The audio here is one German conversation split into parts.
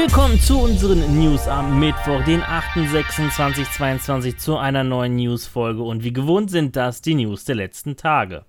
Willkommen zu unseren News am Mittwoch, den 8.26.22 zu einer neuen News-Folge und wie gewohnt sind das die News der letzten Tage.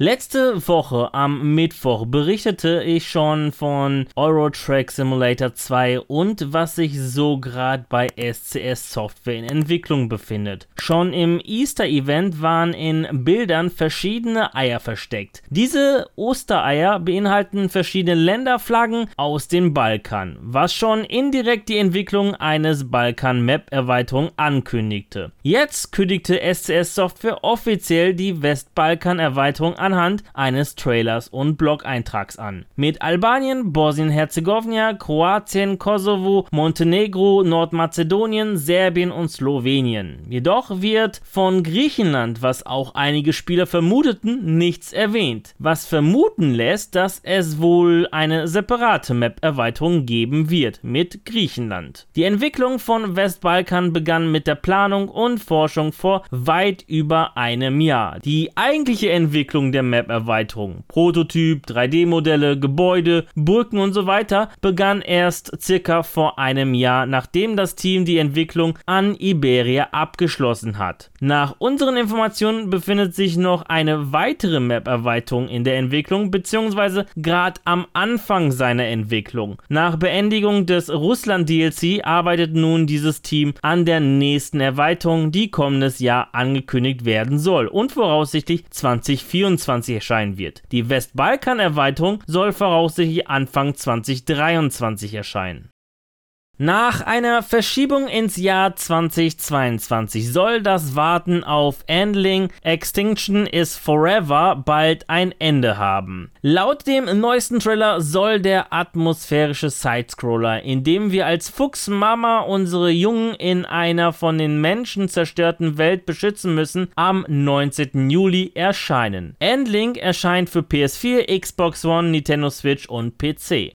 Letzte Woche am Mittwoch berichtete ich schon von Euro Track Simulator 2 und was sich so gerade bei SCS Software in Entwicklung befindet. Schon im Easter Event waren in Bildern verschiedene Eier versteckt. Diese Ostereier beinhalten verschiedene Länderflaggen aus dem Balkan, was schon indirekt die Entwicklung eines Balkan Map Erweiterung ankündigte. Jetzt kündigte SCS Software offiziell die Westbalkan Erweiterung anhand eines Trailers und Blog-Eintrags an. Mit Albanien, Bosnien-Herzegowina, Kroatien, Kosovo, Montenegro, Nordmazedonien, Serbien und Slowenien. Jedoch wird von Griechenland, was auch einige Spieler vermuteten, nichts erwähnt, was vermuten lässt, dass es wohl eine separate Map-Erweiterung geben wird mit Griechenland. Die Entwicklung von Westbalkan begann mit der Planung und Forschung vor weit über einem Jahr. Die eigentliche Entwicklung der Map-Erweiterung, Prototyp, 3D-Modelle, Gebäude, Brücken und so weiter, begann erst circa vor einem Jahr, nachdem das Team die Entwicklung an Iberia abgeschlossen hat. Nach unseren Informationen befindet sich noch eine weitere Map-Erweiterung in der Entwicklung, beziehungsweise gerade am Anfang seiner Entwicklung. Nach Beendigung des Russland-DLC arbeitet nun dieses Team an der nächsten Erweiterung, die kommendes Jahr angekündigt werden soll und voraussichtlich 2024 2023 erscheinen wird. Die Westbalkan-Erweiterung soll voraussichtlich Anfang 2023 erscheinen. Nach einer Verschiebung ins Jahr 2022 soll das Warten auf Endling Extinction is Forever bald ein Ende haben. Laut dem neuesten Trailer soll der atmosphärische Sidescroller, in dem wir als Fuchsmama unsere Jungen in einer von den Menschen zerstörten Welt beschützen müssen, am 19. Juli erscheinen. Endling erscheint für PS4, Xbox One, Nintendo Switch und PC.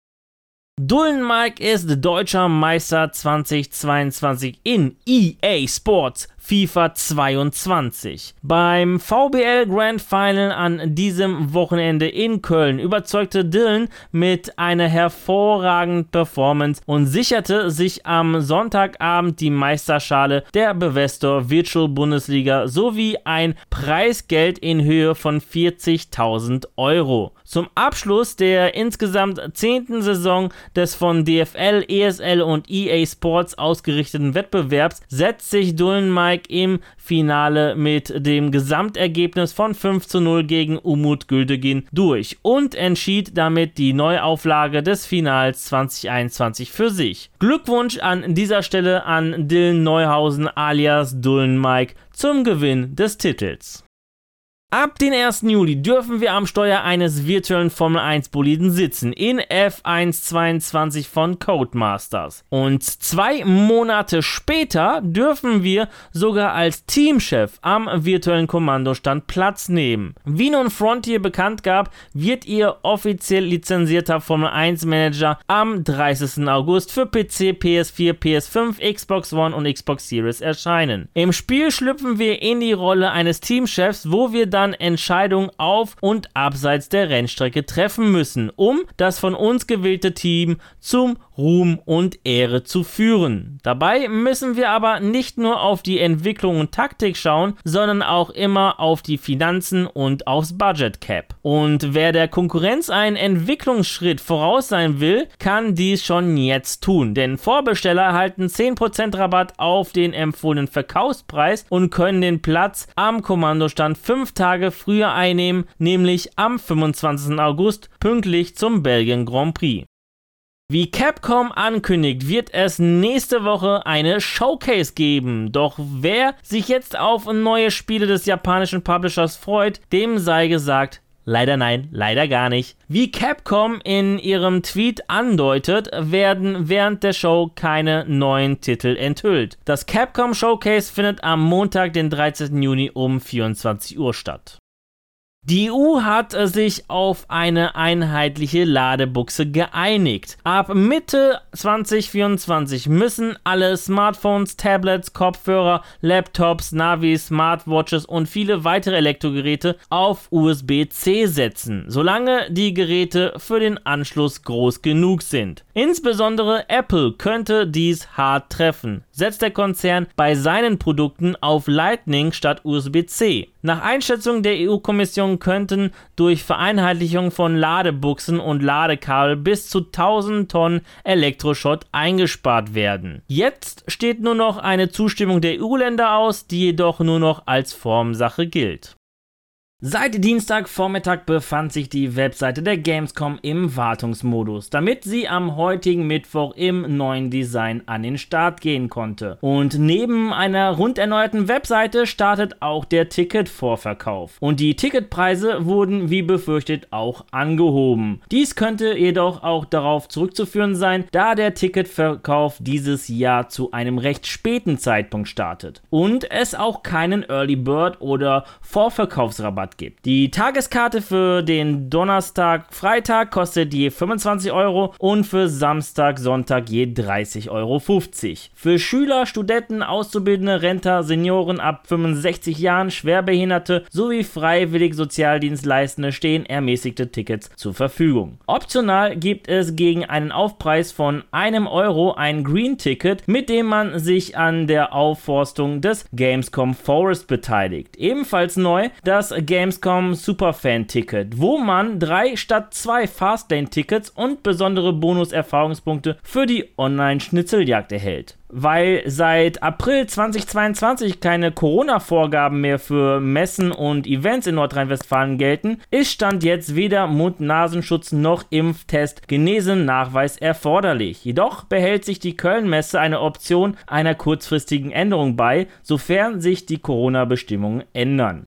Dullenmike ist deutscher Meister 2022 in EA Sports FIFA 22. Beim VBL Grand Final an diesem Wochenende in Köln überzeugte Dylan mit einer hervorragenden Performance und sicherte sich am Sonntagabend die Meisterschale der Bevestor Virtual Bundesliga sowie ein Preisgeld in Höhe von 40.000 Euro. Zum Abschluss der insgesamt zehnten Saison des von DFL, ESL und EA Sports ausgerichteten Wettbewerbs setzt sich Dullen Mike Nürnberg im Finale mit dem Gesamtergebnis von 5 zu 0 gegen Umut Güldegin durch und entschied damit die Neuauflage des Finals 2021 für sich. Glückwunsch an dieser Stelle an Dylan Neuhausen alias Dullen Mike zum Gewinn des Titels. Ab den 1. Juli dürfen wir am Steuer eines virtuellen Formel 1 Boliden sitzen in F122 von Codemasters. Und zwei Monate später dürfen wir sogar als Teamchef am virtuellen Kommandostand Platz nehmen. Wie nun Frontier bekannt gab, wird ihr offiziell lizenzierter Formel 1 Manager am 30. August für PC, PS4, PS5, Xbox One und Xbox Series erscheinen. Im Spiel schlüpfen wir in die Rolle eines Teamchefs, wo wir dann dann Entscheidungen auf und abseits der Rennstrecke treffen müssen, um das von uns gewählte Team zum Ruhm und Ehre zu führen. Dabei müssen wir aber nicht nur auf die Entwicklung und Taktik schauen, sondern auch immer auf die Finanzen und aufs Budget Cap. Und wer der Konkurrenz einen Entwicklungsschritt voraus sein will, kann dies schon jetzt tun, denn Vorbesteller erhalten 10% Rabatt auf den empfohlenen Verkaufspreis und können den Platz am Kommandostand 5 Tage früher einnehmen, nämlich am 25. August pünktlich zum Belgien Grand Prix. Wie Capcom ankündigt, wird es nächste Woche eine Showcase geben. Doch wer sich jetzt auf neue Spiele des japanischen Publishers freut, dem sei gesagt, Leider nein, leider gar nicht. Wie Capcom in ihrem Tweet andeutet, werden während der Show keine neuen Titel enthüllt. Das Capcom Showcase findet am Montag, den 13. Juni um 24 Uhr statt. Die EU hat sich auf eine einheitliche Ladebuchse geeinigt. Ab Mitte 2024 müssen alle Smartphones, Tablets, Kopfhörer, Laptops, Navis, Smartwatches und viele weitere Elektrogeräte auf USB-C setzen, solange die Geräte für den Anschluss groß genug sind. Insbesondere Apple könnte dies hart treffen. Setzt der Konzern bei seinen Produkten auf Lightning statt USB-C. Nach Einschätzung der EU-Kommission könnten durch Vereinheitlichung von Ladebuchsen und Ladekabel bis zu 1000 Tonnen Elektroschrott eingespart werden. Jetzt steht nur noch eine Zustimmung der EU-Länder aus, die jedoch nur noch als Formsache gilt. Seit Dienstagvormittag befand sich die Webseite der Gamescom im Wartungsmodus, damit sie am heutigen Mittwoch im neuen Design an den Start gehen konnte. Und neben einer rund erneuerten Webseite startet auch der Ticketvorverkauf. Und die Ticketpreise wurden wie befürchtet auch angehoben. Dies könnte jedoch auch darauf zurückzuführen sein, da der Ticketverkauf dieses Jahr zu einem recht späten Zeitpunkt startet und es auch keinen Early Bird oder Vorverkaufsrabatt Rabatt gibt. Die Tageskarte für den Donnerstag, Freitag kostet je 25 Euro und für Samstag, Sonntag je 30,50 Euro. Für Schüler, Studenten, Auszubildende, Renter, Senioren ab 65 Jahren, Schwerbehinderte sowie freiwillig Sozialdienstleistende stehen ermäßigte Tickets zur Verfügung. Optional gibt es gegen einen Aufpreis von einem Euro ein Green Ticket, mit dem man sich an der Aufforstung des Gamescom Forest beteiligt. Ebenfalls neu das Gamescom Gamescom Superfan-Ticket, wo man drei statt zwei Fastlane-Tickets und besondere Bonus-Erfahrungspunkte für die Online-Schnitzeljagd erhält. Weil seit April 2022 keine Corona-Vorgaben mehr für Messen und Events in Nordrhein-Westfalen gelten, ist Stand jetzt weder Mund-Nasenschutz noch Impftest Genesen-Nachweis erforderlich. Jedoch behält sich die Köln-Messe eine Option einer kurzfristigen Änderung bei, sofern sich die Corona-Bestimmungen ändern.